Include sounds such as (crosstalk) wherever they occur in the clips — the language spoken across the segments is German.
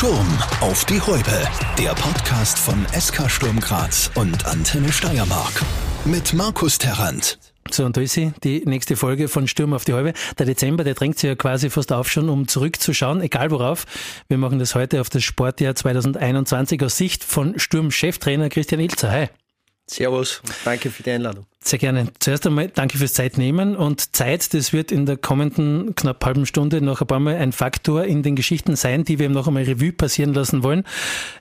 Sturm auf die Häupe. Der Podcast von SK Sturm Graz und Antenne Steiermark. Mit Markus Terrant. So, und da ist sie, die nächste Folge von Sturm auf die Häupe. Der Dezember, der drängt sich ja quasi fast auf schon, um zurückzuschauen, egal worauf. Wir machen das heute auf das Sportjahr 2021 aus Sicht von Sturm-Cheftrainer Christian Ilzer. Hi. Servus, danke für die Einladung. Sehr gerne. Zuerst einmal danke fürs Zeitnehmen und Zeit, das wird in der kommenden knapp halben Stunde noch ein paar Mal ein Faktor in den Geschichten sein, die wir noch einmal Revue passieren lassen wollen.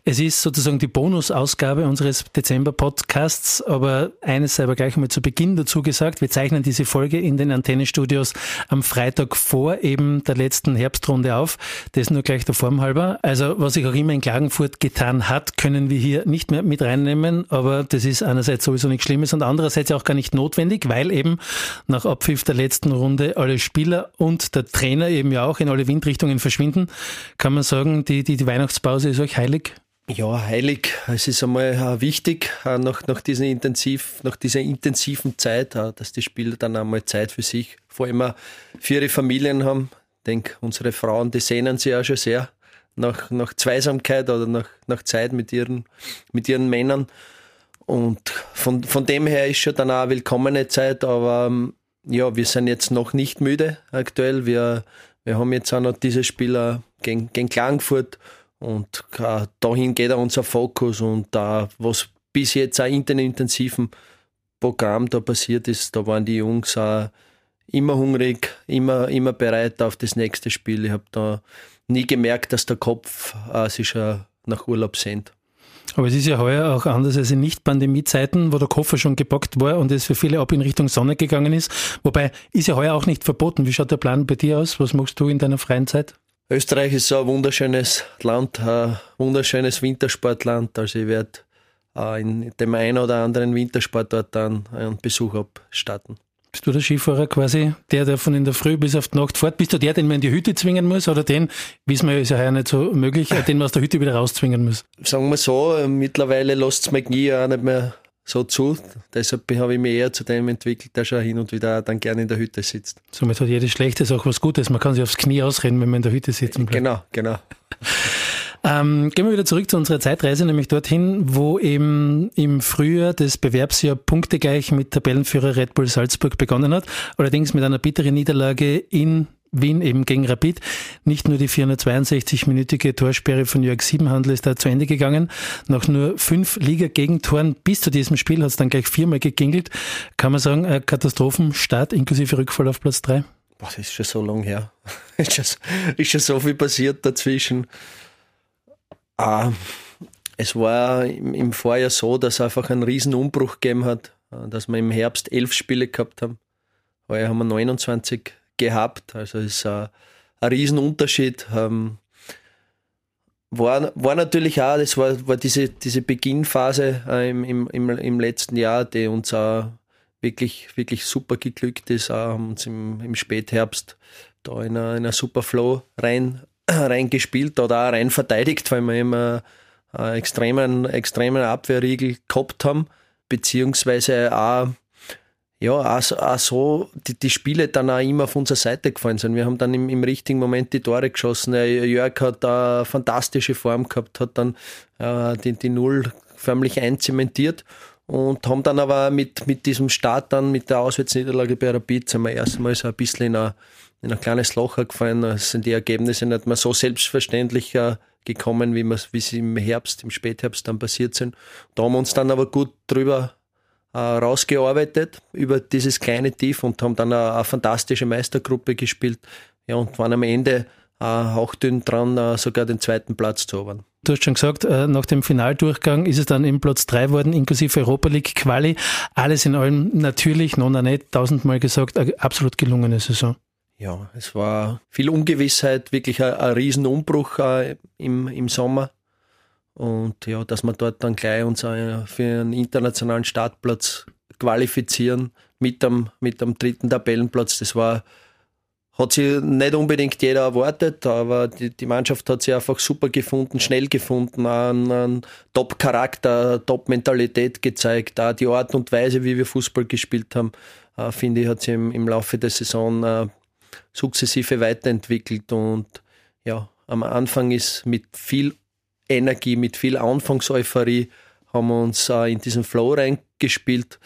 Es ist sozusagen die Bonusausgabe unseres Dezember-Podcasts, aber eines sei aber gleich einmal zu Beginn dazu gesagt, wir zeichnen diese Folge in den Antennenstudios am Freitag vor eben der letzten Herbstrunde auf. Das nur gleich der Form halber. Also was sich auch immer in Klagenfurt getan hat, können wir hier nicht mehr mit reinnehmen, aber das ist einerseits sowieso nichts Schlimmes und andererseits auch gar nicht notwendig, weil eben nach Abpfiff der letzten Runde alle Spieler und der Trainer eben ja auch in alle Windrichtungen verschwinden. Kann man sagen, die, die, die Weihnachtspause ist euch heilig? Ja, heilig. Es ist einmal äh, wichtig, äh, nach, nach, dieser intensiv, nach dieser intensiven Zeit, äh, dass die Spieler dann einmal Zeit für sich, vor allem für ihre Familien haben. Ich denke, unsere Frauen, die sehnen sich ja schon sehr nach, nach Zweisamkeit oder nach, nach Zeit mit ihren, mit ihren Männern. Und von, von dem her ist schon dann auch eine willkommene Zeit, aber ähm, ja, wir sind jetzt noch nicht müde aktuell. Wir, wir haben jetzt auch noch diese Spieler gegen, gegen Klagenfurt und äh, dahin geht auch unser Fokus und da, äh, was bis jetzt auch in den intensiven Programm da passiert ist, da waren die Jungs auch immer hungrig, immer, immer bereit auf das nächste Spiel. Ich habe da nie gemerkt, dass der Kopf äh, sich schon nach Urlaub sehnt. Aber es ist ja heuer auch anders als in Nicht-Pandemie-Zeiten, wo der Koffer schon gepackt war und es für viele ab in Richtung Sonne gegangen ist. Wobei, ist ja heuer auch nicht verboten. Wie schaut der Plan bei dir aus? Was machst du in deiner freien Zeit? Österreich ist so ein wunderschönes Land, ein wunderschönes Wintersportland. Also ich werde äh, in dem einen oder anderen Wintersportort dann einen Besuch abstatten. Bist du der Skifahrer quasi, der, der von in der Früh bis auf die Nacht fährt? Bist du der, den man in die Hütte zwingen muss oder den, wissen wir, ist ja heuer nicht so möglich, den man aus der Hütte wieder rauszwingen muss? Sagen wir so, mittlerweile lässt es mir nie auch nicht mehr so zu. Deshalb habe ich mich eher zu dem entwickelt, der schon hin und wieder dann gerne in der Hütte sitzt. Somit hat jedes Schlechte auch was Gutes. Man kann sich aufs Knie ausreden, wenn man in der Hütte sitzen bleibt. Genau, genau. Ähm, gehen wir wieder zurück zu unserer Zeitreise, nämlich dorthin, wo eben im Frühjahr das Bewerbsjahr punktegleich mit Tabellenführer Red Bull Salzburg begonnen hat. Allerdings mit einer bitteren Niederlage in Wien eben gegen Rapid. Nicht nur die 462-minütige Torsperre von Jörg Siebenhandel ist da zu Ende gegangen. Nach nur fünf Liga-Gegentoren bis zu diesem Spiel hat es dann gleich viermal gegingelt. Kann man sagen, ein Katastrophenstart inklusive Rückfall auf Platz drei? Boah, das ist schon so lang her. (laughs) ist, schon, ist schon so viel passiert dazwischen. Ah, es war im Vorjahr so, dass es einfach einen riesen Umbruch gegeben hat, dass wir im Herbst elf Spiele gehabt haben. Heuer haben wir 29 gehabt, also ist ein, ein Riesenunterschied. Ähm, war, war natürlich auch, das war, war diese, diese Beginnphase äh, im, im, im letzten Jahr, die uns auch wirklich, wirklich super geglückt ist, haben uns im, im Spätherbst da in einer super Flow rein reingespielt oder auch rein verteidigt, weil wir immer einen extremen, extremen Abwehrriegel gehabt haben, beziehungsweise auch, ja, auch, auch so die, die Spiele dann auch immer auf unserer Seite gefallen sind. Wir haben dann im, im richtigen Moment die Tore geschossen. Jörg hat da eine fantastische Form gehabt, hat dann äh, die, die Null förmlich einzementiert und haben dann aber mit, mit diesem Start dann, mit der Auswärtsniederlage bei Rapid, sind wir erstmal so ein bisschen in ein, in ein kleines Loch gefallen. Es sind die Ergebnisse nicht mehr so selbstverständlich äh, gekommen, wie, wie sie im Herbst, im Spätherbst dann passiert sind. Da haben wir uns dann aber gut drüber äh, rausgearbeitet, über dieses kleine Tief und haben dann eine, eine fantastische Meistergruppe gespielt. Ja, und waren am Ende äh, hauchdünn dran, äh, sogar den zweiten Platz zu erobern. Du hast schon gesagt, äh, nach dem Finaldurchgang ist es dann im Platz drei worden, inklusive Europa League Quali. Alles in allem natürlich, noch nicht tausendmal gesagt, eine absolut gelungene Saison. Ja, es war viel Ungewissheit, wirklich ein, ein Riesenumbruch äh, im, im Sommer. Und ja, dass wir dort dann gleich uns für einen internationalen Startplatz qualifizieren mit dem, mit dem dritten Tabellenplatz, das war hat sich nicht unbedingt jeder erwartet, aber die, die Mannschaft hat sich einfach super gefunden, schnell gefunden, einen, einen Top-Charakter, Top-Mentalität gezeigt. Auch die Art und Weise, wie wir Fußball gespielt haben, äh, finde ich, hat sich im, im Laufe der Saison äh, sukzessive weiterentwickelt und ja, am Anfang ist mit viel Energie, mit viel Anfangseuphorie haben wir uns äh, in diesen Flow reingespielt.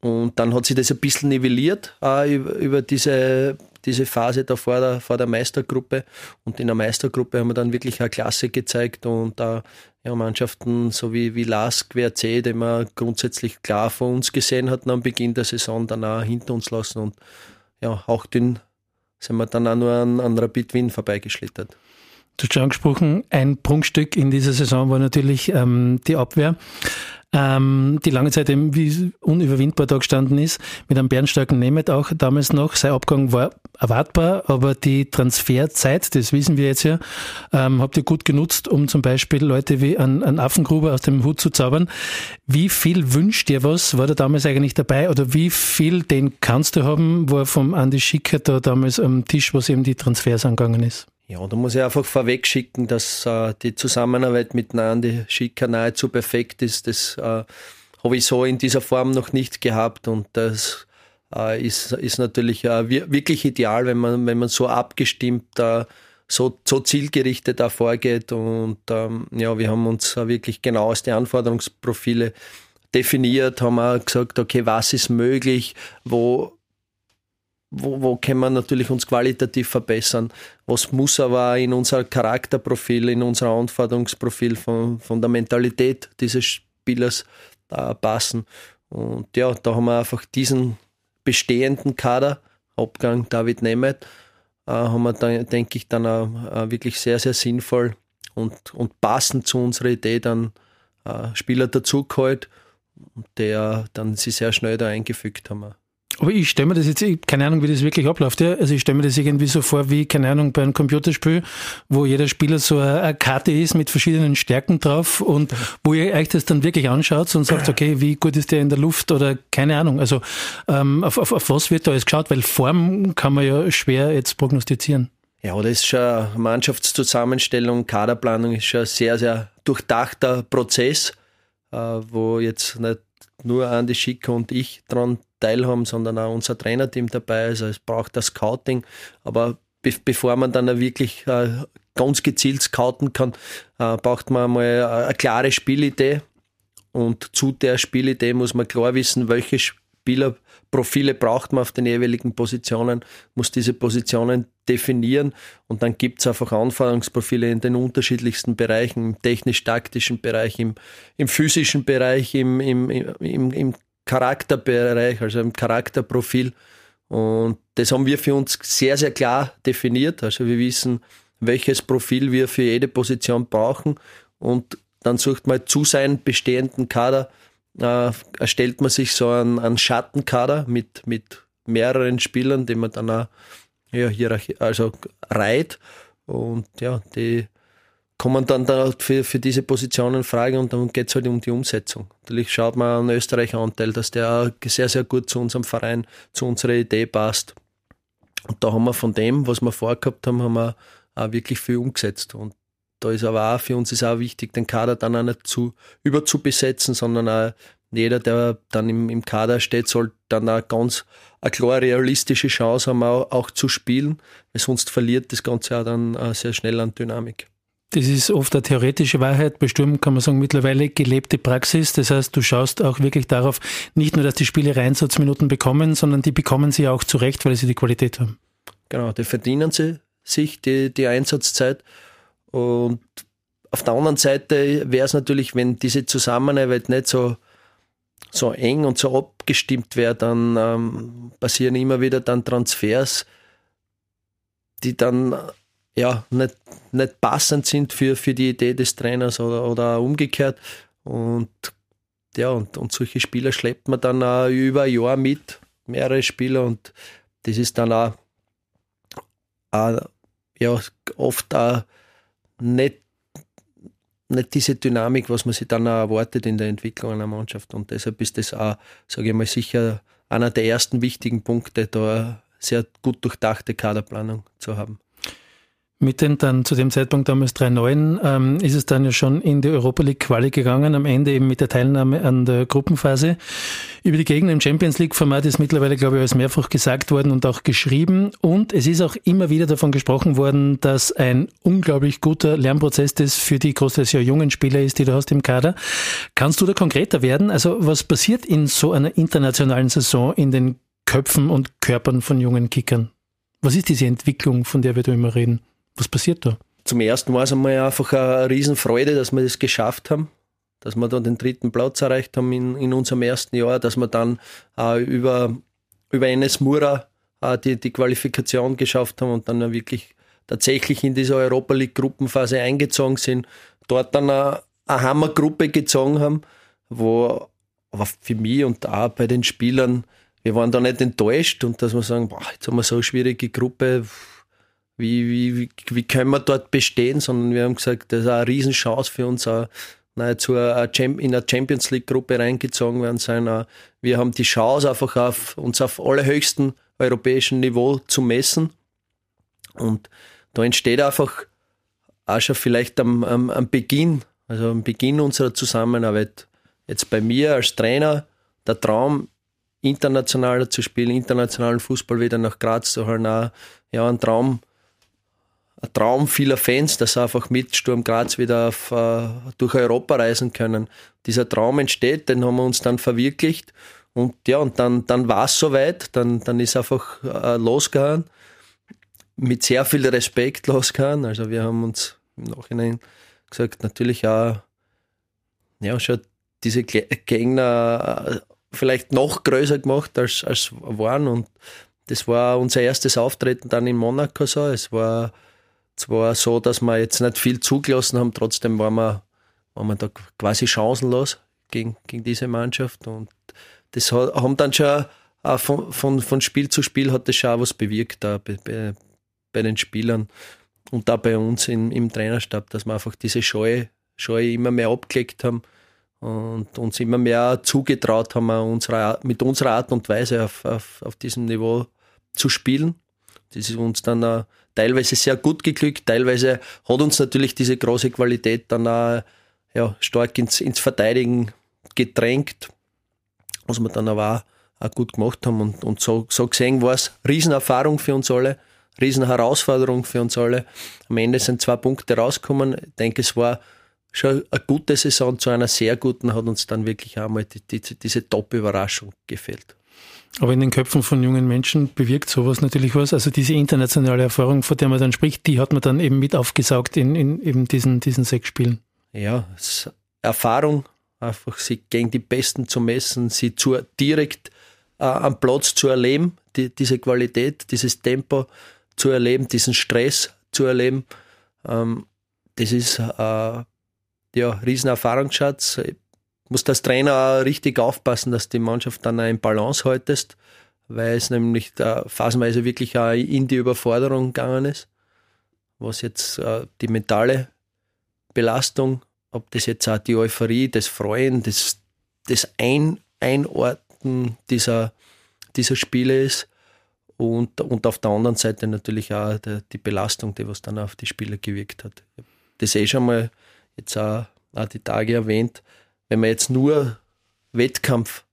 Und dann hat sich das ein bisschen nivelliert äh, über, über diese, diese Phase da vor der, vor der Meistergruppe. Und in der Meistergruppe haben wir dann wirklich eine Klasse gezeigt und äh, ja, Mannschaften so wie, wie LASK, WRC, die man grundsätzlich klar vor uns gesehen hatten am Beginn der Saison, dann auch hinter uns lassen. Und ja, auch den sind wir dann auch nur an, an Rapid Wien vorbeigeschlittert. Du hast schon angesprochen, ein Prunkstück in dieser Saison war natürlich ähm, die Abwehr, ähm, die lange Zeit eben wie unüberwindbar da gestanden ist, mit einem bärenstarken Nemeth auch damals noch. Sein Abgang war erwartbar, aber die Transferzeit, das wissen wir jetzt ja, ähm, habt ihr gut genutzt, um zum Beispiel Leute wie an, an Affengruber aus dem Hut zu zaubern. Wie viel wünscht dir was? War da damals eigentlich dabei? Oder wie viel den kannst du haben, war vom Andi Schicker da damals am Tisch, was eben die Transfers angegangen ist? Ja, da muss ich einfach vorweg schicken, dass äh, die Zusammenarbeit mit Nandi Schicker nahezu perfekt ist. Das äh, habe ich so in dieser Form noch nicht gehabt und das äh, ist, ist natürlich äh, wirklich ideal, wenn man, wenn man so abgestimmt, äh, so, so zielgerichtet da vorgeht. Und ähm, ja, wir haben uns wirklich genau aus den Anforderungsprofile definiert, haben auch gesagt, okay, was ist möglich, wo wo, wo können wir natürlich uns qualitativ verbessern? Was muss aber in unser Charakterprofil, in unser Anforderungsprofil von, von der Mentalität dieses Spielers äh, passen? Und ja, da haben wir einfach diesen bestehenden Kader, Abgang David Nemeth, äh, haben wir, dann, denke ich, dann äh, wirklich sehr, sehr sinnvoll und, und passend zu unserer Idee dann äh, Spieler dazugeholt, der dann sie sehr schnell da eingefügt haben. Aber ich stelle mir das jetzt, keine Ahnung, wie das wirklich abläuft. Ja? Also ich stelle mir das irgendwie so vor wie, keine Ahnung, bei einem Computerspiel, wo jeder Spieler so eine Karte ist mit verschiedenen Stärken drauf und wo ihr euch das dann wirklich anschaut und sagt, okay, wie gut ist der in der Luft oder keine Ahnung. Also ähm, auf, auf, auf was wird da alles geschaut? Weil Form kann man ja schwer jetzt prognostizieren. Ja, das ist schon Mannschaftszusammenstellung, Kaderplanung ist schon ein sehr, sehr durchdachter Prozess, äh, wo jetzt nicht nur Andi Schicker und ich dran teilhaben, sondern auch unser Trainerteam dabei. Also es braucht das Scouting, aber be bevor man dann wirklich äh, ganz gezielt scouten kann, äh, braucht man mal eine klare Spielidee und zu der Spielidee muss man klar wissen, welche Spielerprofile braucht man auf den jeweiligen Positionen, muss diese Positionen definieren und dann gibt es einfach Anforderungsprofile in den unterschiedlichsten Bereichen, im technisch-taktischen Bereich, im, im physischen Bereich, im, im, im, im Charakterbereich, also im Charakterprofil. Und das haben wir für uns sehr, sehr klar definiert. Also wir wissen, welches Profil wir für jede Position brauchen. Und dann sucht man zu seinem bestehenden Kader, äh, erstellt man sich so einen, einen Schattenkader mit, mit mehreren Spielern, die man dann auch ja, also reiht. Und ja, die kommen dann da für, für diese Positionen in Frage und dann geht es halt um die Umsetzung. Natürlich schaut man an Österreicher Anteil, dass der sehr, sehr gut zu unserem Verein, zu unserer Idee passt. Und da haben wir von dem, was wir vorgehabt haben, haben wir auch wirklich viel umgesetzt. Und da ist aber auch für uns ist auch wichtig, den Kader dann auch nicht zu überzubesetzen, sondern auch jeder, der dann im, im Kader steht, soll dann auch ganz eine klar realistische Chance haben, auch, auch zu spielen, weil sonst verliert das Ganze auch dann äh, sehr schnell an Dynamik. Das ist oft eine theoretische Wahrheit, bestimmt kann man sagen, mittlerweile gelebte Praxis. Das heißt, du schaust auch wirklich darauf, nicht nur, dass die Spieler Einsatzminuten bekommen, sondern die bekommen sie auch zurecht, weil sie die Qualität haben. Genau, die verdienen sie sich, die, die Einsatzzeit. Und auf der anderen Seite wäre es natürlich, wenn diese Zusammenarbeit nicht so, so eng und so abgestimmt wäre, dann ähm, passieren immer wieder dann Transfers, die dann ja, nicht, nicht passend sind für, für die Idee des Trainers oder, oder umgekehrt. Und ja, und, und solche Spieler schleppt man dann auch über ein Jahr mit, mehrere Spieler, und das ist dann auch, auch ja, oft auch nicht, nicht diese Dynamik, was man sich dann auch erwartet in der Entwicklung einer Mannschaft. Und deshalb ist das auch, sage ich mal, sicher einer der ersten wichtigen Punkte, da eine sehr gut durchdachte Kaderplanung zu haben. Mit den dann zu dem Zeitpunkt damals 3-9 ähm, ist es dann ja schon in die Europa League Quali gegangen, am Ende eben mit der Teilnahme an der Gruppenphase. Über die Gegner im Champions League Format ist mittlerweile, glaube ich, alles mehrfach gesagt worden und auch geschrieben. Und es ist auch immer wieder davon gesprochen worden, dass ein unglaublich guter Lernprozess das für die großteils ja jungen Spieler ist, die du hast im Kader. Kannst du da konkreter werden? Also was passiert in so einer internationalen Saison in den Köpfen und Körpern von jungen Kickern? Was ist diese Entwicklung, von der wir da immer reden? Was passiert da? Zum ersten war es einmal einfach eine Riesenfreude, dass wir das geschafft haben, dass wir da den dritten Platz erreicht haben in, in unserem ersten Jahr, dass wir dann äh, über, über Enes Mura äh, die, die Qualifikation geschafft haben und dann wirklich tatsächlich in diese Europa League Gruppenphase eingezogen sind, dort dann eine, eine Hammergruppe gezogen haben, wo aber für mich und auch bei den Spielern wir waren da nicht enttäuscht und dass wir sagen, boah, jetzt haben wir so eine schwierige Gruppe, wie, wie, wie, können wir dort bestehen, sondern wir haben gesagt, das ist eine Riesenchance für uns, auch, zu in eine Champions League Gruppe reingezogen werden sein. Wir haben die Chance einfach auf uns auf allerhöchstem europäischen Niveau zu messen und da entsteht einfach auch schon vielleicht am, am, am Beginn, also am Beginn unserer Zusammenarbeit, jetzt bei mir als Trainer, der Traum, internationaler zu spielen, internationalen Fußball wieder nach Graz zu holen. Auch, ja, ein Traum, ein Traum vieler Fans, dass sie einfach mit Sturm Graz wieder auf, uh, durch Europa reisen können. Dieser Traum entsteht, den haben wir uns dann verwirklicht. Und ja, und dann, dann war es soweit, dann, dann ist einfach uh, losgegangen. Mit sehr viel Respekt losgegangen. Also wir haben uns im Nachhinein gesagt, natürlich auch, ja, schon diese Gegner vielleicht noch größer gemacht als, als waren. Und das war unser erstes Auftreten dann in Monaco so. Es war zwar so, dass wir jetzt nicht viel zugelassen haben, trotzdem waren wir, waren wir da quasi chancenlos gegen, gegen diese Mannschaft. Und das haben dann schon von, von, von Spiel zu Spiel hat das schon was bewirkt da bei, bei, bei den Spielern und da bei uns im, im Trainerstab, dass wir einfach diese Scheue, Scheue immer mehr abgelegt haben und uns immer mehr zugetraut haben, unsere, mit unserer Art und Weise auf, auf, auf diesem Niveau zu spielen. Das ist uns dann auch teilweise sehr gut geglückt, teilweise hat uns natürlich diese große Qualität dann auch ja, stark ins, ins Verteidigen gedrängt, was wir dann aber auch, auch gut gemacht haben. Und, und so, so gesehen war es Riesenerfahrung für uns alle, Riesenherausforderung für uns alle. Am Ende sind zwei Punkte rausgekommen. Ich denke, es war schon eine gute Saison zu einer sehr guten hat uns dann wirklich einmal die, die, diese Top-Überraschung gefehlt. Aber in den Köpfen von jungen Menschen bewirkt sowas natürlich was. Also diese internationale Erfahrung, von der man dann spricht, die hat man dann eben mit aufgesaugt in, in eben diesen, diesen sechs Spielen. Ja, Erfahrung, einfach sie gegen die Besten zu messen, sie zu, direkt äh, am Platz zu erleben, die, diese Qualität, dieses Tempo zu erleben, diesen Stress zu erleben. Ähm, das ist äh, ja, riesen Erfahrungsschatz. Ich muss das Trainer auch richtig aufpassen, dass die Mannschaft dann in Balance haltest, weil es nämlich da phasenweise wirklich auch in die Überforderung gegangen ist, was jetzt äh, die mentale Belastung, ob das jetzt auch die Euphorie, das Freuen, das, das Ein, Einordnen dieser, dieser Spiele ist und, und auf der anderen Seite natürlich auch die, die Belastung, die was dann auf die Spieler gewirkt hat. Das eh schon mal jetzt auch, auch die Tage erwähnt, wenn man jetzt nur Wettkampf,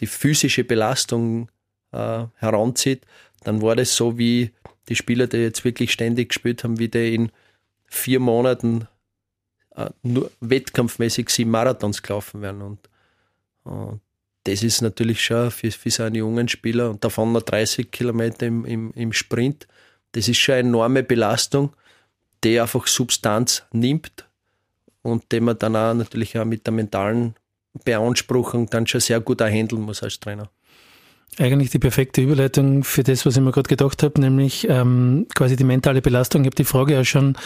die physische Belastung äh, heranzieht, dann war das so wie die Spieler, die jetzt wirklich ständig gespielt haben, wie die in vier Monaten äh, nur wettkampfmäßig sieben Marathons gelaufen werden. Und, und das ist natürlich schon für, für so einen jungen Spieler und davon noch 30 Kilometer im, im, im Sprint, das ist schon eine enorme Belastung, die einfach Substanz nimmt und den man dann auch natürlich auch mit der mentalen Beanspruchung dann schon sehr gut auch handeln muss als Trainer. Eigentlich die perfekte Überleitung für das, was ich mir gerade gedacht habe, nämlich ähm, quasi die mentale Belastung. Ich habe die Frage ja schon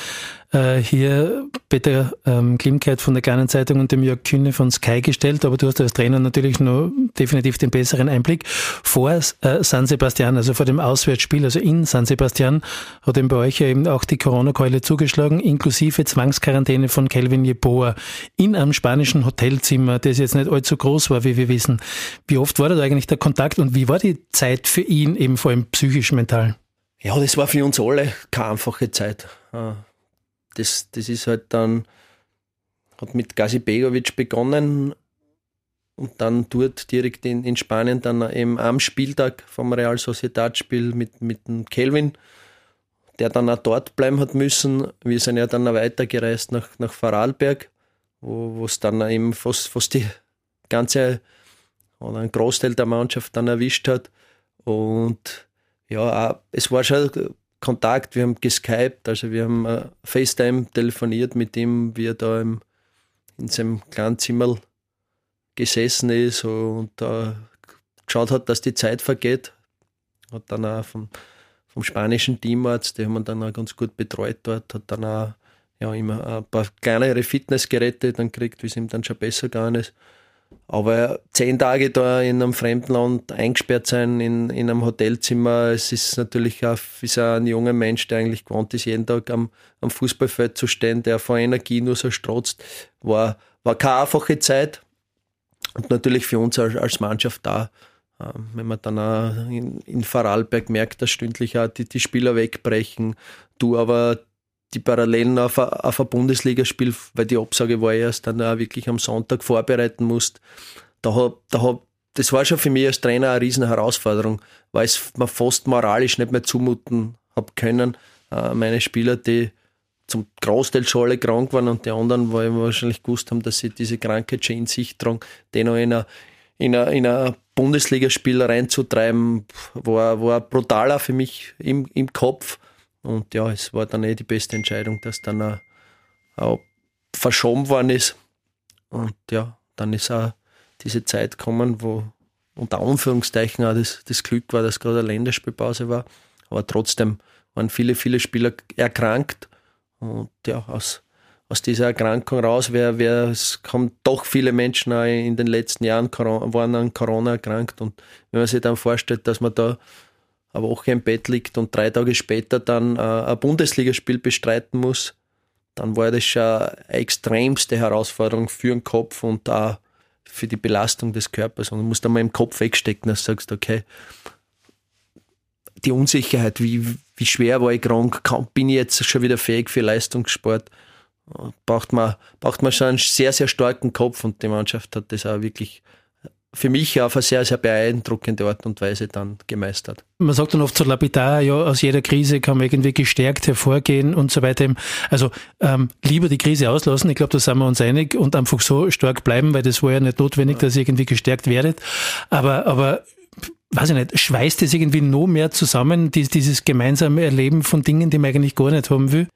äh, hier Peter ähm, Klimkeit von der Kleinen Zeitung und dem Jörg Kühne von Sky gestellt, aber du hast als Trainer natürlich nur definitiv den besseren Einblick. Vor äh, San Sebastian, also vor dem Auswärtsspiel, also in San Sebastian, hat eben bei euch ja eben auch die Corona-Keule zugeschlagen, inklusive Zwangsquarantäne von Kelvin Jeboa in einem spanischen Hotelzimmer, das jetzt nicht allzu groß war, wie wir wissen. Wie oft war da eigentlich der Kontakt und wie war die Zeit für ihn eben vor allem psychisch, mental? Ja, das war für uns alle keine einfache Zeit. Das, das ist halt dann, hat mit Gazi Begovic begonnen und dann dort direkt in, in Spanien dann eben am Spieltag vom Real Sociedad Spiel mit, mit dem Kelvin, der dann auch dort bleiben hat müssen. Wir sind ja dann auch weitergereist nach, nach Vorarlberg, wo es dann eben fast, fast die ganze oder ein Großteil der Mannschaft dann erwischt hat. Und ja, es war schon Kontakt, wir haben geskypt, also wir haben uh, FaceTime telefoniert mit ihm, wie er da im, in seinem kleinen Zimmer gesessen ist und da uh, geschaut hat, dass die Zeit vergeht. Hat dann auch vom, vom spanischen Teamarzt, die haben wir dann auch ganz gut betreut dort, hat dann auch ja, immer ein paar kleinere Fitnessgeräte dann gekriegt, wie es ihm dann schon besser gegangen ist. Aber zehn Tage da in einem fremden Land eingesperrt sein, in, in einem Hotelzimmer, es ist natürlich auch für ein junger Mensch, der eigentlich gewohnt ist, jeden Tag am, am Fußballfeld zu stehen, der vor Energie nur so strotzt, war, war keine einfache Zeit. Und natürlich für uns als, als Mannschaft da, ähm, wenn man dann auch in, in Vorarlberg merkt, dass stündlich auch die, die Spieler wegbrechen, du aber die Parallelen auf ein, auf ein Bundesligaspiel, weil die Absage war erst dann auch wirklich am Sonntag vorbereiten musst. Da hab, da hab, das war schon für mich als Trainer eine riesen Herausforderung, weil es mir fast moralisch nicht mehr zumuten habe können. Äh, meine Spieler, die zum Großteil schon alle krank waren und die anderen, weil wir wahrscheinlich gewusst haben, dass sie diese Krankheit schon in sich tragen, die noch in ein in ein, in ein Bundesligaspiel reinzutreiben, war, war brutaler für mich im, im Kopf. Und ja, es war dann eh die beste Entscheidung, dass dann auch, auch verschoben worden ist. Und ja, dann ist auch diese Zeit gekommen, wo unter Anführungszeichen auch das, das Glück war, dass gerade eine Länderspielpause war. Aber trotzdem waren viele, viele Spieler erkrankt. Und ja, aus, aus dieser Erkrankung raus, wer, wer, es haben doch viele Menschen in den letzten Jahren waren an Corona erkrankt. Und wenn man sich dann vorstellt, dass man da eine Woche im Bett liegt und drei Tage später dann äh, ein Bundesligaspiel bestreiten muss, dann war das schon eine extremste Herausforderung für den Kopf und auch für die Belastung des Körpers. Und du musst einmal im Kopf wegstecken, dass du sagst, okay, die Unsicherheit, wie, wie schwer war ich krank, bin ich jetzt schon wieder fähig für Leistungssport, braucht man, braucht man schon einen sehr, sehr starken Kopf und die Mannschaft hat das auch wirklich für mich auf eine sehr, sehr beeindruckende Art und Weise dann gemeistert. Man sagt dann oft so lapidar, ja, aus jeder Krise kann man irgendwie gestärkt hervorgehen und so weiter. Also ähm, lieber die Krise auslassen, ich glaube, da sind wir uns einig und einfach so stark bleiben, weil das war ja nicht notwendig, dass ihr irgendwie gestärkt werdet. Aber, aber weiß ich nicht, schweißt es irgendwie noch mehr zusammen, dieses gemeinsame Erleben von Dingen, die man eigentlich gar nicht haben will?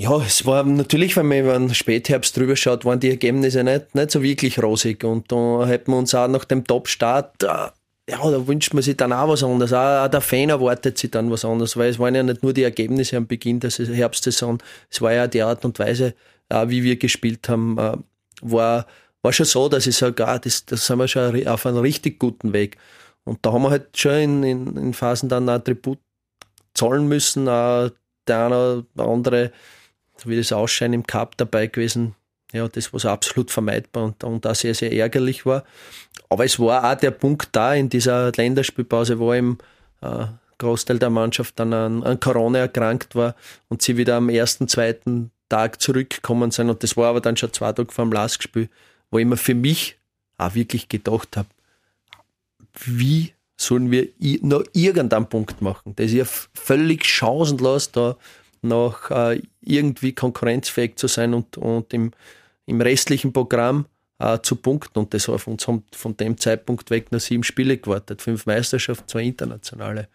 Ja, es war natürlich, wenn man über den Spätherbst drüber schaut, waren die Ergebnisse nicht, nicht so wirklich rosig. Und da hätten wir uns auch nach dem Top-Start, äh, ja, da wünscht man sich dann auch was anderes. Auch, auch der Fan erwartet sich dann was anderes, weil es waren ja nicht nur die Ergebnisse am Beginn der Herbstsaison, es war ja die Art und Weise, äh, wie wir gespielt haben, äh, war, war schon so, dass ich sage, ah, das, das sind wir schon auf einem richtig guten Weg. Und da haben wir halt schon in, in, in Phasen dann ein Tribut zahlen müssen, auch der eine oder andere wie das Ausscheiden im Cup dabei gewesen. Ja, das war absolut vermeidbar und, und auch sehr, sehr ärgerlich war. Aber es war auch der Punkt da in dieser Länderspielpause, wo im äh, Großteil der Mannschaft dann an, an Corona erkrankt war und sie wieder am ersten, zweiten Tag zurückgekommen sind. Und das war aber dann schon zwei Tage vor dem Lastspiel, wo ich mir für mich auch wirklich gedacht habe, wie sollen wir noch irgendeinen Punkt machen? Das ist ja völlig chancenlos, da noch äh, irgendwie konkurrenzfähig zu sein und, und im, im restlichen Programm äh, zu punkten. Und das war von, von dem Zeitpunkt weg nur sieben Spiele gewartet. Fünf Meisterschaften, zwei internationale.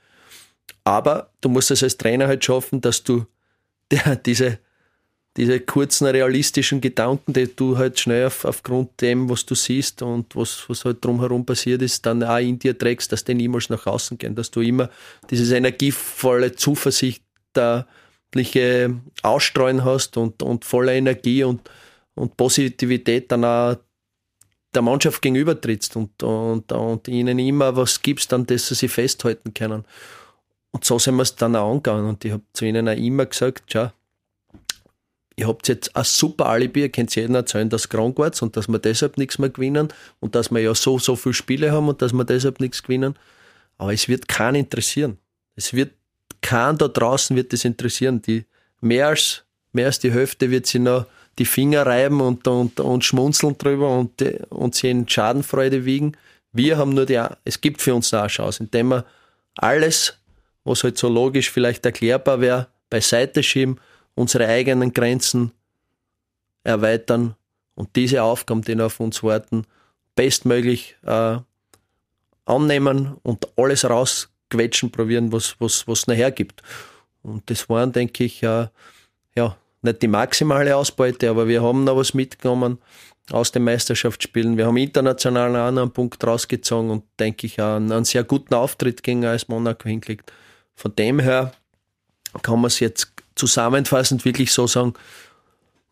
Aber du musst es als Trainer halt schaffen, dass du (laughs) der, diese, diese kurzen realistischen Gedanken, die du halt schnell auf, aufgrund dem, was du siehst und was, was halt drumherum passiert ist, dann auch in dir trägst, dass die niemals nach außen gehen, dass du immer dieses energievolle Zuversicht da sportliche Ausstreuen hast und, und voller Energie und, und Positivität dann auch der Mannschaft gegenübertrittst und, und, und ihnen immer was gibst, dann dass sie festhalten können. Und so sind wir es dann auch angegangen. Und ich habe zu ihnen auch immer gesagt, schau, ihr habt jetzt ein super Alibi, ihr könnt jedem erzählen, dass krank wart und dass wir deshalb nichts mehr gewinnen und dass wir ja so, so viele Spiele haben und dass wir deshalb nichts gewinnen. Aber es wird keinen interessieren. Es wird keinen da draußen wird das interessieren. Die mehr als, mehr als die Hälfte wird sie noch die Finger reiben und, und, und schmunzeln drüber und, und sie in Schadenfreude wiegen. Wir haben nur die, es gibt für uns eine Chance, indem wir alles, was halt so logisch vielleicht erklärbar wäre, beiseite schieben, unsere eigenen Grenzen erweitern und diese Aufgaben, die auf uns warten, bestmöglich äh, annehmen und alles rausquetschen probieren, was was was nachher gibt. Und das waren, denke ich, äh, ja nicht die maximale Ausbeute, aber wir haben noch was mitgenommen aus den Meisterschaftsspielen. Wir haben international einen anderen Punkt rausgezogen und denke ich auch einen, sehr guten Auftritt gegen AS Monaco hingelegt. Von dem her kann man es jetzt zusammenfassend wirklich so sagen,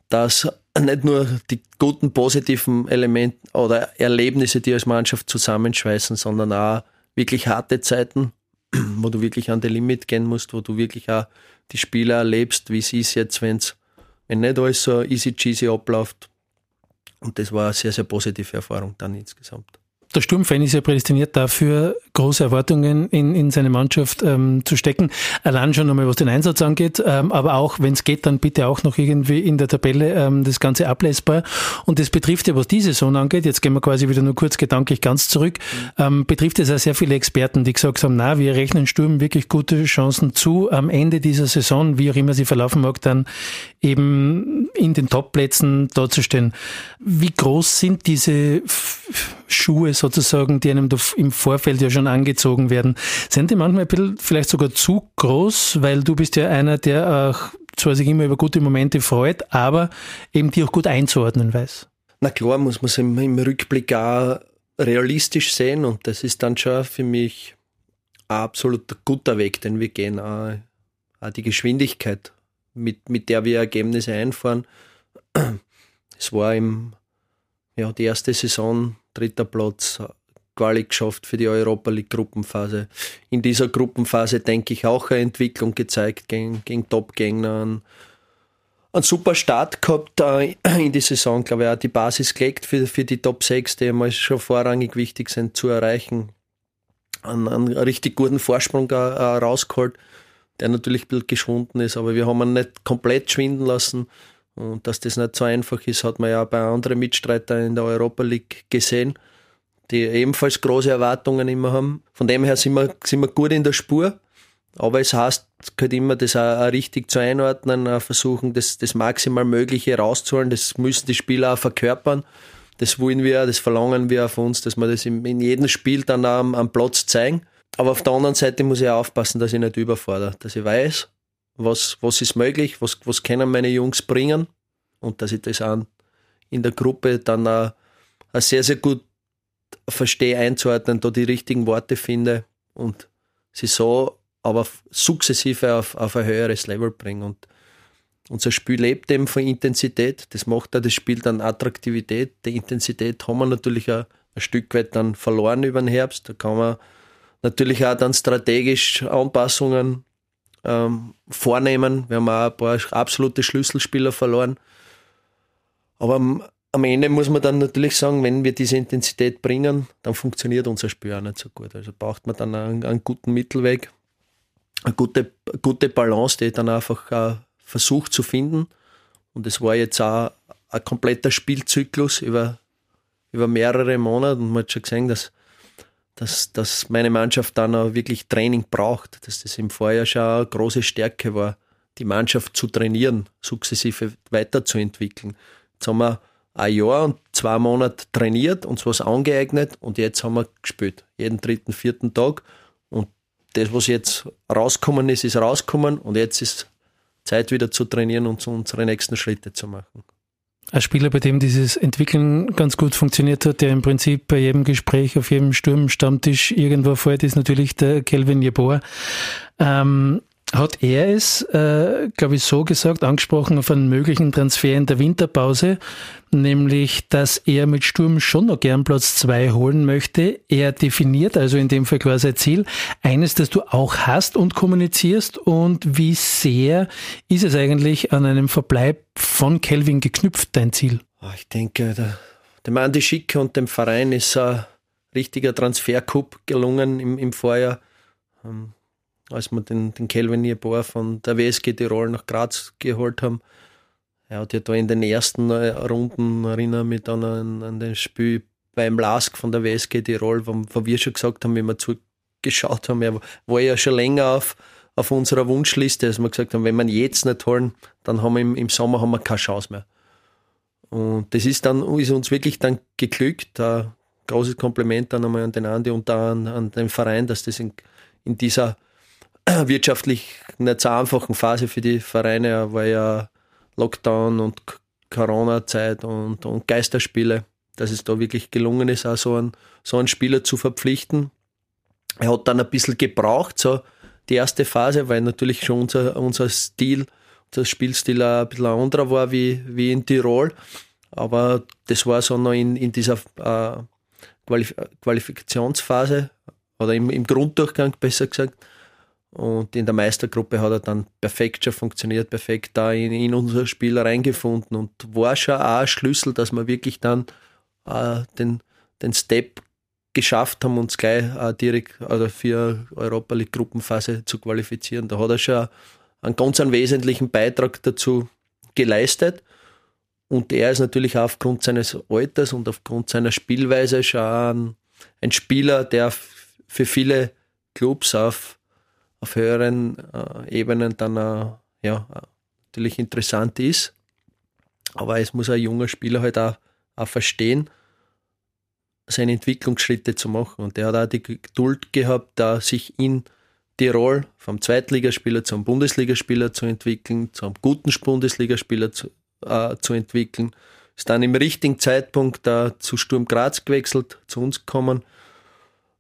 dass nicht nur die guten positiven Elemente oder Erlebnisse, die als Mannschaft zusammenschweißen, sondern auch wirklich harte Zeiten, wo du wirklich an die Limit gehen musst, wo du wirklich auch die Spieler erlebst, wie es ist jetzt, wenn's, wenn nicht alles so easy cheesy abläuft. Und das war eine sehr, sehr positive Erfahrung dann insgesamt der Sturmfan ist ja prädestiniert dafür, große Erwartungen in, in seine Mannschaft ähm, zu stecken. Allein schon einmal, was den Einsatz angeht, ähm, aber auch, wenn es geht, dann bitte auch noch irgendwie in der Tabelle ähm, das Ganze ablesbar. Und das betrifft ja, was die Saison angeht, jetzt gehen wir quasi wieder nur kurz gedanklich ganz zurück, ähm, betrifft es ja sehr viele Experten, die gesagt haben, na, wir rechnen Sturm wirklich gute Chancen zu, am Ende dieser Saison, wie auch immer sie verlaufen mag, dann eben in den Topplätzen darzustellen. Wie groß sind diese Schuhe sozusagen, die einem im Vorfeld ja schon angezogen werden, sind die manchmal ein bisschen vielleicht sogar zu groß, weil du bist ja einer, der auch zwar sich immer über gute Momente freut, aber eben die auch gut einzuordnen weiß. Na klar, muss man es im, im Rückblick auch realistisch sehen und das ist dann schon für mich ein absolut guter Weg, den wir gehen. Auch, auch die Geschwindigkeit, mit, mit der wir Ergebnisse einfahren. Es war im, ja, die erste Saison dritter Platz, Quali geschafft für die Europa League Gruppenphase. In dieser Gruppenphase denke ich auch eine Entwicklung gezeigt gegen, gegen Top-Gegner. Einen, super Start gehabt äh, in die Saison, glaube ich, auch die Basis gelegt für, für die Top 6, die einmal schon vorrangig wichtig sind zu erreichen. Einen, einen richtig guten Vorsprung äh, rausgeholt, der natürlich ein bisschen geschwunden ist, aber wir haben ihn nicht komplett schwinden lassen. Und dass das nicht so einfach ist, hat man ja bei anderen Mitstreitern in der Europa League gesehen, die ebenfalls große Erwartungen immer haben. Von dem her sind wir, sind wir gut in der Spur. Aber es heißt halt immer, das auch richtig zu einordnen, versuchen, das, das maximal Mögliche rauszuholen. Das müssen die Spieler auch verkörpern. Das wollen wir, das verlangen wir von uns, dass wir das in, in jedem Spiel dann am, am Platz zeigen. Aber auf der anderen Seite muss ich auch aufpassen, dass ich nicht überfordere, dass ich weiß, was, was ist möglich, was, was können meine Jungs bringen und dass ich das auch in der Gruppe dann auch, auch sehr, sehr gut verstehe einzuordnen, da die richtigen Worte finde und sie so aber sukzessive auf, auf ein höheres Level bringen. Und unser Spiel lebt eben von Intensität. Das macht auch das Spiel dann Attraktivität. Die Intensität haben wir natürlich auch ein Stück weit dann verloren über den Herbst. Da kann man natürlich auch dann strategisch Anpassungen ähm, vornehmen. Wir haben auch ein paar absolute Schlüsselspieler verloren. Aber am, am, Ende muss man dann natürlich sagen, wenn wir diese Intensität bringen, dann funktioniert unser Spiel auch nicht so gut. Also braucht man dann einen, einen guten Mittelweg, eine gute, gute Balance, die dann einfach äh, versucht zu finden. Und es war jetzt auch ein kompletter Spielzyklus über, über mehrere Monate. Und man hat schon gesehen, dass dass, dass meine Mannschaft dann auch wirklich Training braucht, dass das im Vorjahr schon eine große Stärke war, die Mannschaft zu trainieren, sukzessive weiterzuentwickeln. Jetzt haben wir ein Jahr und zwei Monate trainiert, uns was angeeignet und jetzt haben wir gespielt. Jeden dritten, vierten Tag. Und das, was jetzt rauskommen ist, ist rauskommen und jetzt ist Zeit wieder zu trainieren und unsere nächsten Schritte zu machen. Ein Spieler, bei dem dieses Entwickeln ganz gut funktioniert hat, der im Prinzip bei jedem Gespräch auf jedem Sturmstammtisch irgendwo fährt, ist natürlich der Kelvin Jeboa. Ähm, hat er es, äh, glaube ich, so gesagt, angesprochen auf einen möglichen Transfer in der Winterpause, nämlich, dass er mit Sturm schon noch gern Platz zwei holen möchte. Er definiert also in dem Fall quasi ein Ziel, eines, das du auch hast und kommunizierst und wie sehr ist es eigentlich an einem Verbleib von Kelvin geknüpft, dein Ziel? Ah, ich denke, der, dem Andi Schicke und dem Verein ist ein richtiger Transfercoup gelungen im, im Vorjahr. Ähm, als wir den, den Kelvin Nieboer von der WSG Tirol nach Graz geholt haben. Er hat ja da in den ersten äh, Runden erinnere mich dann an, an das Spiel beim Lask von der WSG Tirol, wo, wo wir schon gesagt haben, wie wir zugeschaut haben, er war ja schon länger auf, auf unserer Wunschliste, dass wir gesagt haben, wenn wir ihn jetzt nicht holen, dann haben wir im, im Sommer haben wir keine Chance mehr. Und das ist dann, ist uns wirklich dann geglückt. Ein großes Kompliment dann einmal an den Andi und an, an den Verein, dass das in, in dieser (clears throat) wirtschaftlich nicht so einfachen Phase für die Vereine, weil ja Lockdown und Corona-Zeit und, und Geisterspiele, dass es da wirklich gelungen ist, auch so einen, so einen Spieler zu verpflichten. Er hat dann ein bisschen gebraucht, so die erste Phase, weil natürlich schon unser, unser Stil, unser Spielstil ein bisschen anderer war wie, wie in Tirol. Aber das war so noch in, in dieser äh, Qualif Qualifikationsphase oder im, im Grunddurchgang besser gesagt. Und in der Meistergruppe hat er dann perfekt schon funktioniert, perfekt da in, in unser Spiel reingefunden und war schon auch ein Schlüssel, dass wir wirklich dann äh, den, den Step geschafft haben, uns gleich äh, direkt also für Europa League Gruppenphase zu qualifizieren. Da hat er schon einen ganz einen wesentlichen Beitrag dazu geleistet. Und er ist natürlich auch aufgrund seines Alters und aufgrund seiner Spielweise schon ein, ein Spieler, der für viele Clubs auf auf höheren äh, Ebenen dann äh, ja, natürlich interessant ist. Aber es muss ein junger Spieler halt auch, auch verstehen, seine Entwicklungsschritte zu machen. Und der hat auch die Geduld gehabt, da sich in Tirol vom Zweitligaspieler zum Bundesligaspieler zu entwickeln, zum guten Bundesligaspieler zu, äh, zu entwickeln. Ist dann im richtigen Zeitpunkt da zu Sturm Graz gewechselt, zu uns gekommen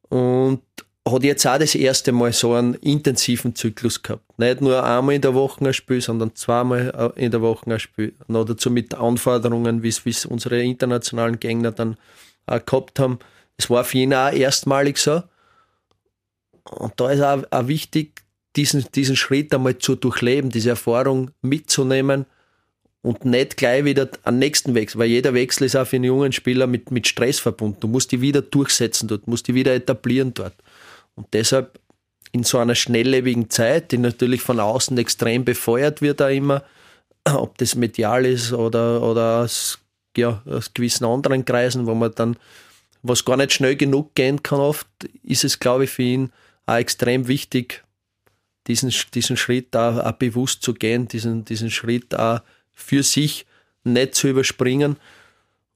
und hat jetzt auch das erste Mal so einen intensiven Zyklus gehabt. Nicht nur einmal in der Woche ein Spiel, sondern zweimal in der Woche ein Spiel. Noch dazu mit Anforderungen, wie es unsere internationalen Gegner dann auch gehabt haben. Es war für ihn auch erstmalig so. Und da ist auch, auch wichtig, diesen, diesen Schritt einmal zu durchleben, diese Erfahrung mitzunehmen und nicht gleich wieder am nächsten Wechsel, weil jeder Wechsel ist auch für einen jungen Spieler mit, mit Stress verbunden. Du musst die wieder durchsetzen dort, musst die wieder etablieren dort. Und deshalb in so einer schnelllebigen Zeit, die natürlich von außen extrem befeuert wird, da immer, (clears throat) ob das medial ist oder, oder aus, ja, aus gewissen anderen Kreisen, wo man dann, was gar nicht schnell genug gehen kann oft, ist es, glaube ich, für ihn auch extrem wichtig, diesen, diesen Schritt auch, auch bewusst zu gehen, diesen, diesen Schritt auch für sich nicht zu überspringen.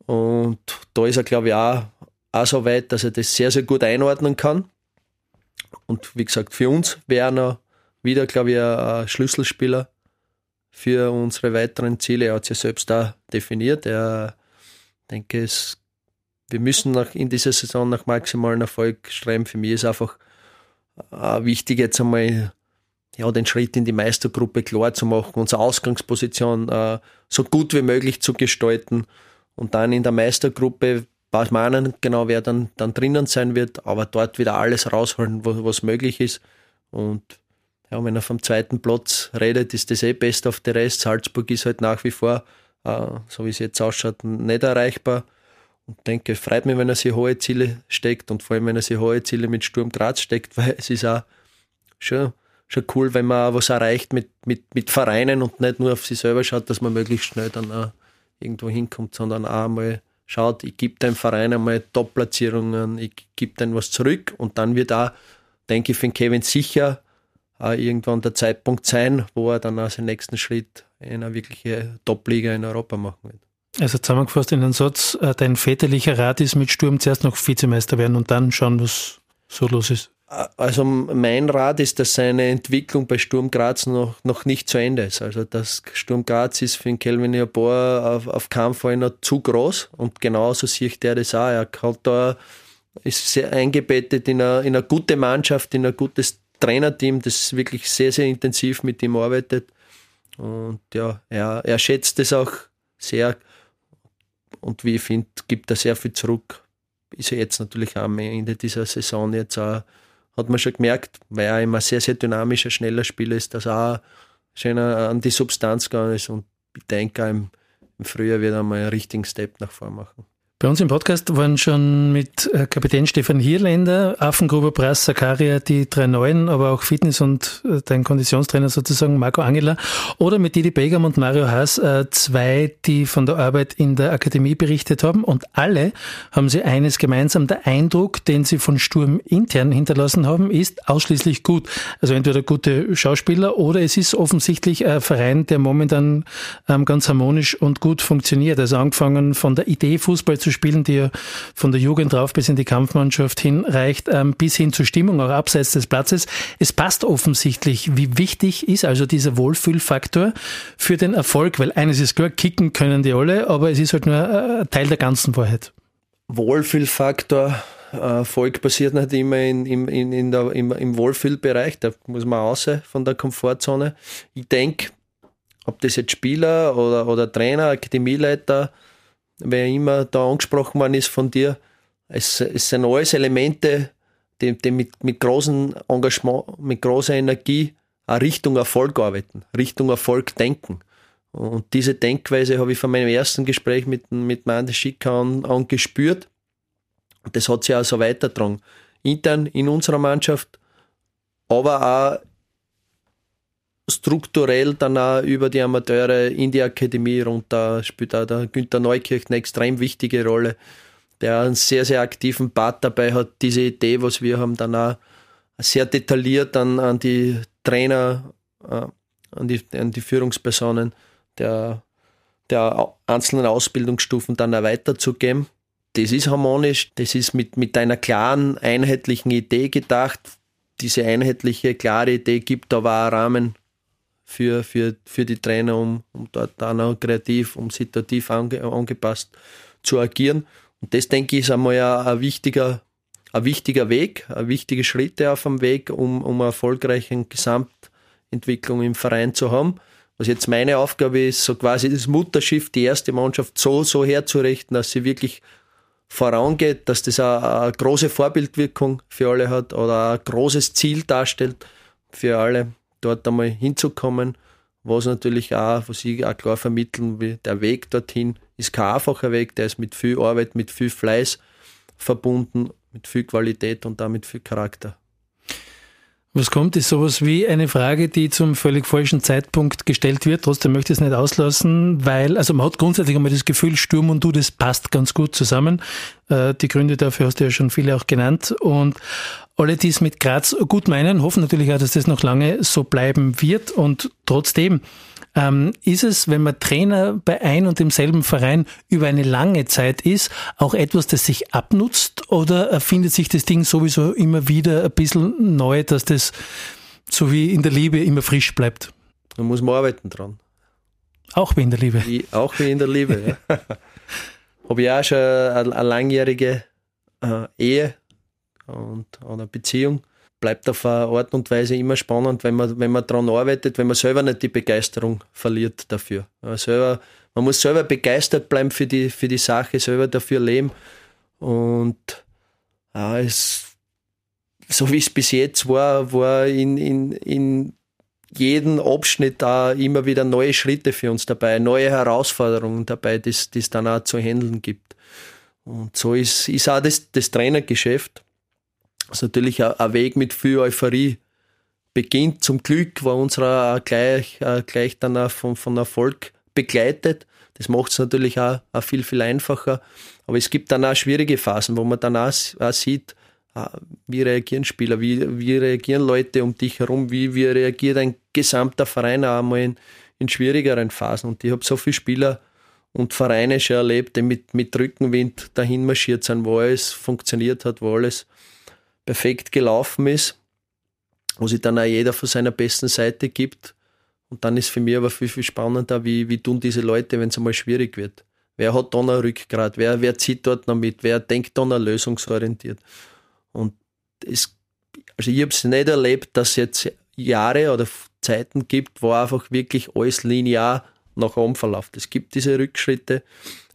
Und da ist er, glaube ich, auch, auch so weit, dass er das sehr, sehr gut einordnen kann. Und wie gesagt, für uns wäre er wieder, glaube ich, ein Schlüsselspieler für unsere weiteren Ziele. Er hat sich selbst da definiert. Er denke, es, wir müssen nach, in dieser Saison nach maximalen Erfolg streben. Für mich ist einfach äh, wichtig, jetzt einmal ja, den Schritt in die Meistergruppe klar zu machen, unsere Ausgangsposition äh, so gut wie möglich zu gestalten und dann in der Meistergruppe weiß man nicht genau, wer dann, dann drinnen sein wird, aber dort wieder alles rausholen, wo, was möglich ist. Und ja, wenn er vom zweiten Platz redet, ist das eh best auf der Rest. Salzburg ist halt nach wie vor, äh, so wie es jetzt ausschaut, nicht erreichbar. Und denke, freut mich, wenn er sich hohe Ziele steckt und vor allem, wenn er sich hohe Ziele mit Sturm Graz steckt, (laughs) weil es ist auch schon, schon cool, wenn man was erreicht mit, mit, mit Vereinen und nicht nur auf sich selber schaut, dass man möglichst schnell dann auch irgendwo hinkommt, sondern auch mal schaut, ich gebe dem Verein einmal Top-Platzierungen, ich gebe dem was zurück und dann wird auch, denke ich, für Kevin sicher äh, irgendwann der Zeitpunkt sein, wo er dann als nächsten Schritt in eine wirkliche Top-Liga in Europa machen wird. Also zusammengefasst in den Satz, äh, dein väterlicher Rat ist mit Sturm zuerst noch Vizemeister werden und dann schauen, was so los ist. Also mein Rat ist, dass seine Entwicklung bei Sturm Graz noch, noch nicht zu Ende ist. Also das Sturm Graz ist für den Kelvin Jabor auf, auf keinen Fall noch zu groß und genauso sieht der das auch. Er hat da, ist sehr eingebettet in eine, in eine gute Mannschaft, in ein gutes Trainerteam, das wirklich sehr, sehr intensiv mit ihm arbeitet. Und ja, er, er schätzt es auch sehr und wie ich finde, gibt er sehr viel zurück. Ist er jetzt natürlich am Ende dieser Saison jetzt auch hat man schon gemerkt, weil er immer sehr, sehr dynamischer, schneller Spieler ist, dass er auch schön an die Substanz gegangen ist und ich denke, im, im Frühjahr wird er mal einen richtigen Step nach vorne machen. Bei uns im Podcast waren schon mit äh, Kapitän Stefan Hierländer, Affengruber, Brass, Sakaria, die drei Neuen, aber auch Fitness- und äh, dein Konditionstrainer sozusagen, Marco Angela, oder mit Didi Begam und Mario Haas, äh, zwei, die von der Arbeit in der Akademie berichtet haben. Und alle haben sie eines gemeinsam. Der Eindruck, den sie von Sturm intern hinterlassen haben, ist ausschließlich gut. Also entweder gute Schauspieler oder es ist offensichtlich ein Verein, der momentan ähm, ganz harmonisch und gut funktioniert. Also angefangen von der Idee, Fußball zu spielen, die ja von der Jugend drauf bis in die Kampfmannschaft hinreicht, ähm, bis hin zur Stimmung, auch abseits des Platzes. Es passt offensichtlich. Wie wichtig ist also dieser Wohlfühlfaktor für den Erfolg? Weil eines ist klar, kicken können die alle, aber es ist halt nur äh, ein Teil der ganzen Wahrheit. Wohlfühlfaktor, Erfolg passiert nicht immer in, in, in der, im, im Wohlfühlbereich, da muss man raus von der Komfortzone. Ich denke, ob das jetzt Spieler oder, oder Trainer, Akademieleiter, wer immer da angesprochen worden ist von dir, es, es sind alles Elemente, die, die mit, mit großem Engagement, mit großer Energie auch Richtung Erfolg arbeiten, Richtung Erfolg denken. Und diese Denkweise habe ich von meinem ersten Gespräch mit, mit Mande Schicker an, an gespürt. Das hat sich auch so weitergetragen. Intern in unserer Mannschaft, aber auch strukturell dann auch über die Amateure in die Akademie runter spielt auch der Günther Neukirch eine extrem wichtige Rolle, der einen sehr, sehr aktiven Part dabei hat, diese Idee, was wir haben, dann auch sehr detailliert an, an die Trainer, äh, an die, an die Führungspersonen der, der einzelnen Ausbildungsstufen dann auch weiterzugeben. Das ist harmonisch, das ist mit, mit einer klaren, einheitlichen Idee gedacht. Diese einheitliche, klare Idee gibt aber auch einen Rahmen für, für, für die Trainer, um, um dort dann auch kreativ, um situativ ange, angepasst zu agieren. Und das, denke ich, ist einmal ein, ein wichtiger, ein wichtiger Weg, ein wichtige Schritte auf dem Weg, um, um eine erfolgreiche Gesamtentwicklung im Verein zu haben. Was jetzt meine Aufgabe ist, so quasi das Mutterschiff, die erste Mannschaft so, so herzurichten, dass sie wirklich vorangeht, dass das eine, eine große Vorbildwirkung für alle hat oder ein großes Ziel darstellt für alle dort einmal hinzukommen, was natürlich auch, was ich auch klar vermitteln will, der Weg dorthin ist kein einfacher Weg, der ist mit viel Arbeit, mit viel Fleiß verbunden, mit viel Qualität und damit viel Charakter. Was kommt, ist sowas wie eine Frage, die zum völlig falschen Zeitpunkt gestellt wird. Trotzdem möchte ich es nicht auslassen, weil, also man hat grundsätzlich einmal das Gefühl, Sturm und du, das passt ganz gut zusammen. Äh, die Gründe dafür hast du ja schon viele auch genannt. Und alle, die es mit Graz gut meinen, hoffen natürlich auch, dass das noch lange so bleiben wird. Und trotzdem, ähm, ist es, wenn man Trainer bei ein und demselben Verein über eine lange Zeit ist, auch etwas, das sich abnutzt oder erfindet sich das Ding sowieso immer wieder ein bisschen neu, dass das so wie in der Liebe immer frisch bleibt? Da muss man arbeiten dran. Auch wie in der Liebe. Wie, auch wie in der Liebe, ja. (laughs) Habe ich auch schon eine, eine langjährige äh, Ehe und eine Beziehung bleibt auf eine Art und Weise immer spannend, wenn man, wenn man daran arbeitet, wenn man selber nicht die Begeisterung verliert dafür. Man, selber, man muss selber begeistert bleiben für die, für die Sache, selber dafür leben. Und ja, es, so wie es bis jetzt war, war in, in, in jedem Abschnitt da immer wieder neue Schritte für uns dabei, neue Herausforderungen dabei, die es dann auch zu handeln gibt. Und so ist, ist auch das, das Trainergeschäft. Das ist natürlich ein Weg mit viel Euphorie beginnt. Zum Glück war unserer gleich, gleich dann auch von, von Erfolg begleitet. Das macht es natürlich auch, auch, viel, viel einfacher. Aber es gibt dann auch schwierige Phasen, wo man dann auch, auch sieht, wie reagieren Spieler, wie, wie reagieren Leute um dich herum, wie, wie reagiert ein gesamter Verein auch einmal in, in schwierigeren Phasen. Und ich habe so viele Spieler und Vereine schon erlebt, die mit, mit Rückenwind dahin marschiert sind, wo alles funktioniert hat, wo alles perfekt gelaufen ist, wo sich dann auch jeder von seiner besten Seite gibt. Und dann ist für mich aber viel, viel spannender, wie, wie tun diese Leute, wenn es einmal schwierig wird. Wer hat da noch Rückgrat? Wer, wer zieht dort noch mit? Wer denkt da noch lösungsorientiert? Und es, also ich habe es nicht erlebt, dass es jetzt Jahre oder Zeiten gibt, wo einfach wirklich alles linear nach oben verläuft. Es gibt diese Rückschritte.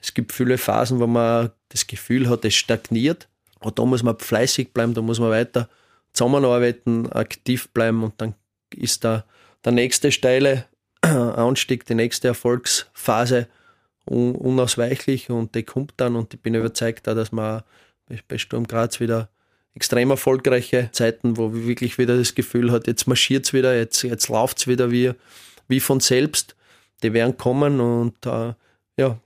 Es gibt viele Phasen, wo man das Gefühl hat, es stagniert. Und da muss man fleißig bleiben, da muss man weiter zusammenarbeiten, aktiv bleiben und dann ist da der nächste steile (clears throat) Anstieg, die nächste Erfolgsphase unausweichlich und die kommt dann und ich bin überzeugt, dass man bei Sturm Graz wieder extrem erfolgreiche Zeiten, wo wir wirklich wieder das Gefühl hat, jetzt marschiert es wieder, jetzt, jetzt läuft es wieder wie, wie von selbst. Die werden kommen und äh, ja,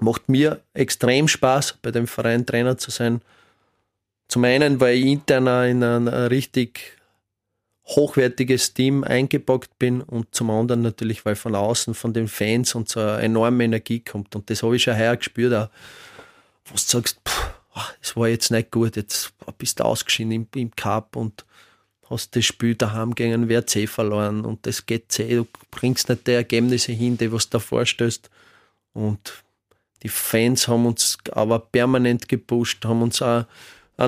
macht mir extrem Spaß, bei dem Verein Trainer zu sein. Zum einen, weil ich intern in ein richtig hochwertiges Team eingepackt bin und zum anderen natürlich, weil von außen, von den Fans und so eine enorme Energie kommt. Und das habe ich schon heuer gespürt, wo du sagst, es war jetzt nicht gut, jetzt bist du ausgeschieden im, im Cup und hast das Spiel daheim gegen einen WRC verloren und das geht zäh, du bringst nicht die Ergebnisse hin, die was du da vorstößt. Und die Fans haben uns aber permanent gepusht, haben uns auch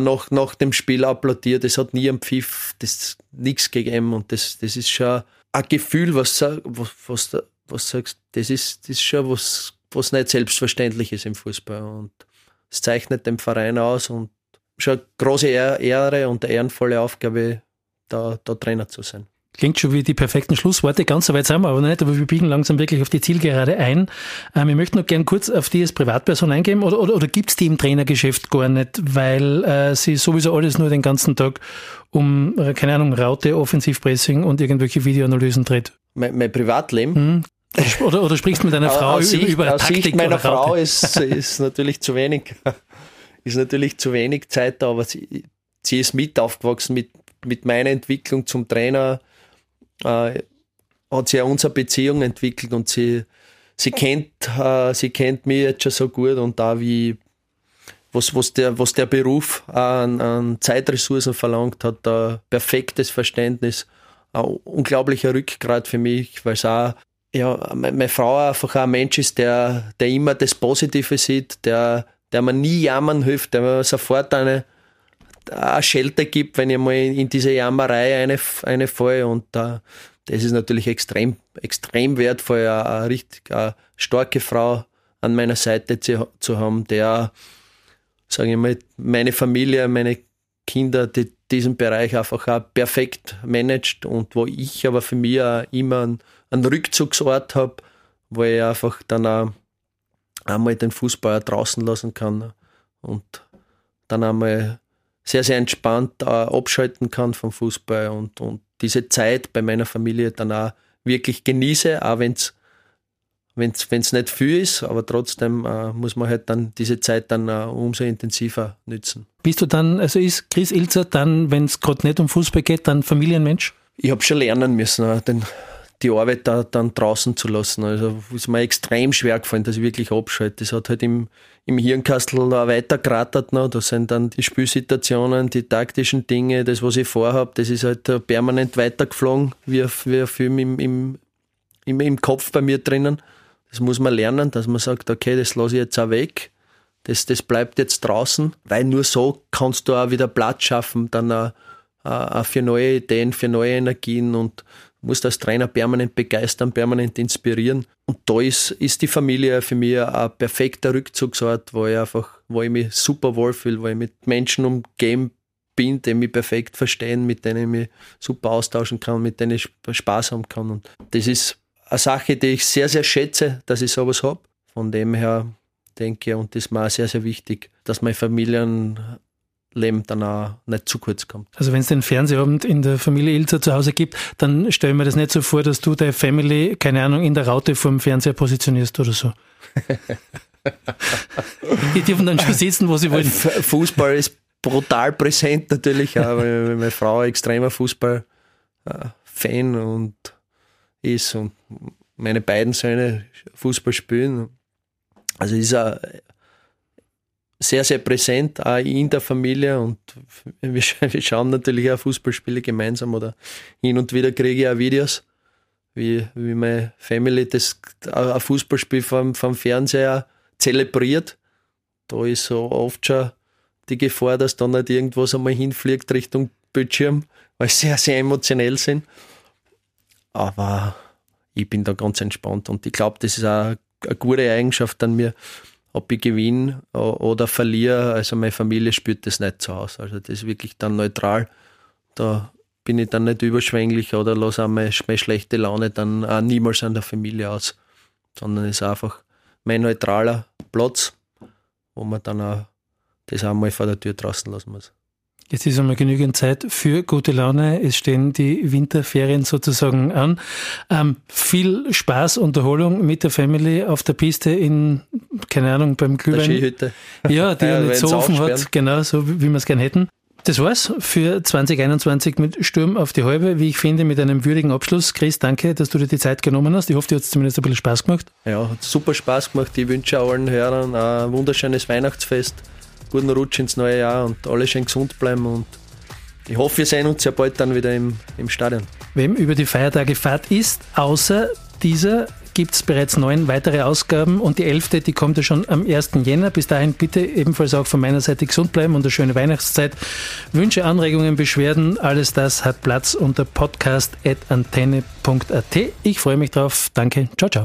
nach, nach dem Spiel applaudiert. Es hat nie am Pfiff das nichts gegeben und das, das ist schon ein Gefühl, was, was, was, was sagst, das ist, das ist schon was, was nicht selbstverständlich ist im Fußball und es zeichnet den Verein aus und schon eine große Ehre und eine ehrenvolle Aufgabe, da, da Trainer zu sein. Klingt schon wie die perfekten Schlussworte. Ganz so weit sind wir aber nicht, aber wir biegen langsam wirklich auf die Zielgerade ein. Ähm, ich möchte noch gern kurz auf die als Privatperson eingehen oder, oder, oder gibt es die im Trainergeschäft gar nicht, weil äh, sie sowieso alles nur den ganzen Tag um, äh, keine Ahnung, Raute, Offensivpressing und irgendwelche Videoanalysen dreht? Mein, mein Privatleben? Hm. Oder, oder sprichst du mit deiner Frau aus über, über aus Taktik Sicht meiner Frau ist, ist natürlich zu wenig, (laughs) ist natürlich zu wenig Zeit da, aber sie, sie ist mit aufgewachsen mit, mit meiner Entwicklung zum Trainer äh, hat sich ja unsere Beziehung entwickelt und sie, sie kennt, äh, sie kennt mich jetzt schon so gut und da wie was, was, der, was der Beruf an, an Zeitressourcen verlangt, hat da perfektes Verständnis, ein unglaublicher Rückgrat für mich, weil es auch ja, meine Frau einfach ein Mensch ist, der, der immer das Positive sieht, der, der mir nie jammern hilft, der mir sofort eine, eine Schelte gibt, wenn ich mal in diese Jammerei eine, eine falle. Und uh, das ist natürlich extrem, extrem wertvoll, eine, richtig eine starke Frau an meiner Seite zu, zu haben, der, sage ich mal, meine Familie, meine Kinder, die diesen Bereich einfach auch perfekt managt und wo ich aber für mich auch immer einen, einen Rückzugsort habe, wo ich einfach dann auch einmal den Fußball draußen lassen kann und dann einmal sehr, sehr entspannt äh, abschalten kann vom Fußball und, und diese Zeit bei meiner Familie dann auch wirklich genieße, auch wenn es wenn es nicht viel ist, aber trotzdem äh, muss man halt dann diese Zeit dann äh, umso intensiver nützen. Bist du dann, also ist Chris Ilzer dann, wenn es gerade nicht um Fußball geht, dann Familienmensch? Ich habe schon lernen müssen, äh, den, die Arbeit da dann draußen zu lassen. Also ist mir extrem schwer gefallen, dass ich wirklich abschalte. Das hat halt im, im Hirnkastel weiter gerattert noch. Da sind dann die Spielsituationen, die taktischen Dinge, das, was ich vorhabe, das ist halt permanent weitergeflogen, wie, wie ein Film im, im, im, im Kopf bei mir drinnen. Das muss man lernen, dass man sagt, okay, das lasse ich jetzt auch weg. Das, das bleibt jetzt draußen, weil nur so kannst du auch wieder Platz schaffen, dann auch, auch für neue Ideen, für neue Energien und musst als Trainer permanent begeistern, permanent inspirieren. Und da ist, ist die Familie für mich ein perfekter Rückzugsort, wo ich einfach, wo ich mich super wohlfühle, wo ich mit Menschen umgeben bin, die mich perfekt verstehen, mit denen ich mich super austauschen kann, mit denen ich Spaß haben kann. Und das ist eine Sache, die ich sehr, sehr schätze, dass ich sowas habe. Von dem her denke ich, und das ist mir auch sehr, sehr wichtig, dass mein Familien Leben dann auch nicht zu kurz kommt. Also wenn es den Fernsehabend in der Familie Ilzer zu Hause gibt, dann stell mir das nicht so vor, dass du deine Family, keine Ahnung, in der Raute vor dem Fernseher positionierst oder so. (laughs) Die dürfen dann schon sitzen, wo sie wollen. Fußball ist brutal präsent natürlich, aber meine Frau ein extremer Fußball-Fan und ist und meine beiden Söhne Fußball spielen. Also ist er sehr, sehr präsent, auch in der Familie und wir, (laughs) wir schauen natürlich auch Fußballspiele gemeinsam oder hin und wieder kriege ich auch Videos, wie, wie meine Family das ein Fußballspiel vom, vom Fernseher zelebriert. Da ist so oft schon die Gefahr, dass da nicht irgendwas einmal hinfliegt Richtung Bildschirm, weil sie sehr, sehr emotionell sind. Aber ich bin da ganz entspannt und ich glaube, das ist auch eine gute Eigenschaft an mir, ob ich gewinne oder verliere, also meine Familie spürt das nicht so aus. Also das ist wirklich dann neutral. Da bin ich dann nicht überschwänglich oder lasse auch meine, meine schlechte Laune dann auch niemals an der Familie aus, sondern es ist einfach mein neutraler Platz, wo man dann auch das einmal vor der Tür draußen lassen muss. Jetzt ist einmal genügend Zeit für gute Laune. Es stehen die Winterferien sozusagen an. Ähm, viel Spaß, Unterholung mit der Family auf der Piste in, keine Ahnung, beim Glühwein. Der Skihütte. Ja, die (laughs) ja, nicht so offen hat. Genau, so wie wir es gern hätten. Das war's für 2021 mit Sturm auf die Halbe, wie ich finde, mit einem würdigen Abschluss. Chris, danke, dass du dir die Zeit genommen hast. Ich hoffe, dir hat es zumindest ein bisschen Spaß gemacht. Ja, hat super Spaß gemacht. Ich wünsche allen Hörern ein wunderschönes Weihnachtsfest, guten Rutsch ins neue Jahr und alle schön gesund bleiben und ich hoffe, wir sehen uns ja bald dann wieder im, im Stadion. Wem über die Feiertage Fahrt ist, außer dieser gibt es bereits neun weitere Ausgaben und die elfte, die kommt ja schon am 1. Jänner. Bis dahin bitte ebenfalls auch von meiner Seite gesund bleiben und eine schöne Weihnachtszeit. Wünsche, Anregungen, Beschwerden, alles das hat Platz unter podcast.antenne.at. Ich freue mich drauf. Danke. Ciao, ciao.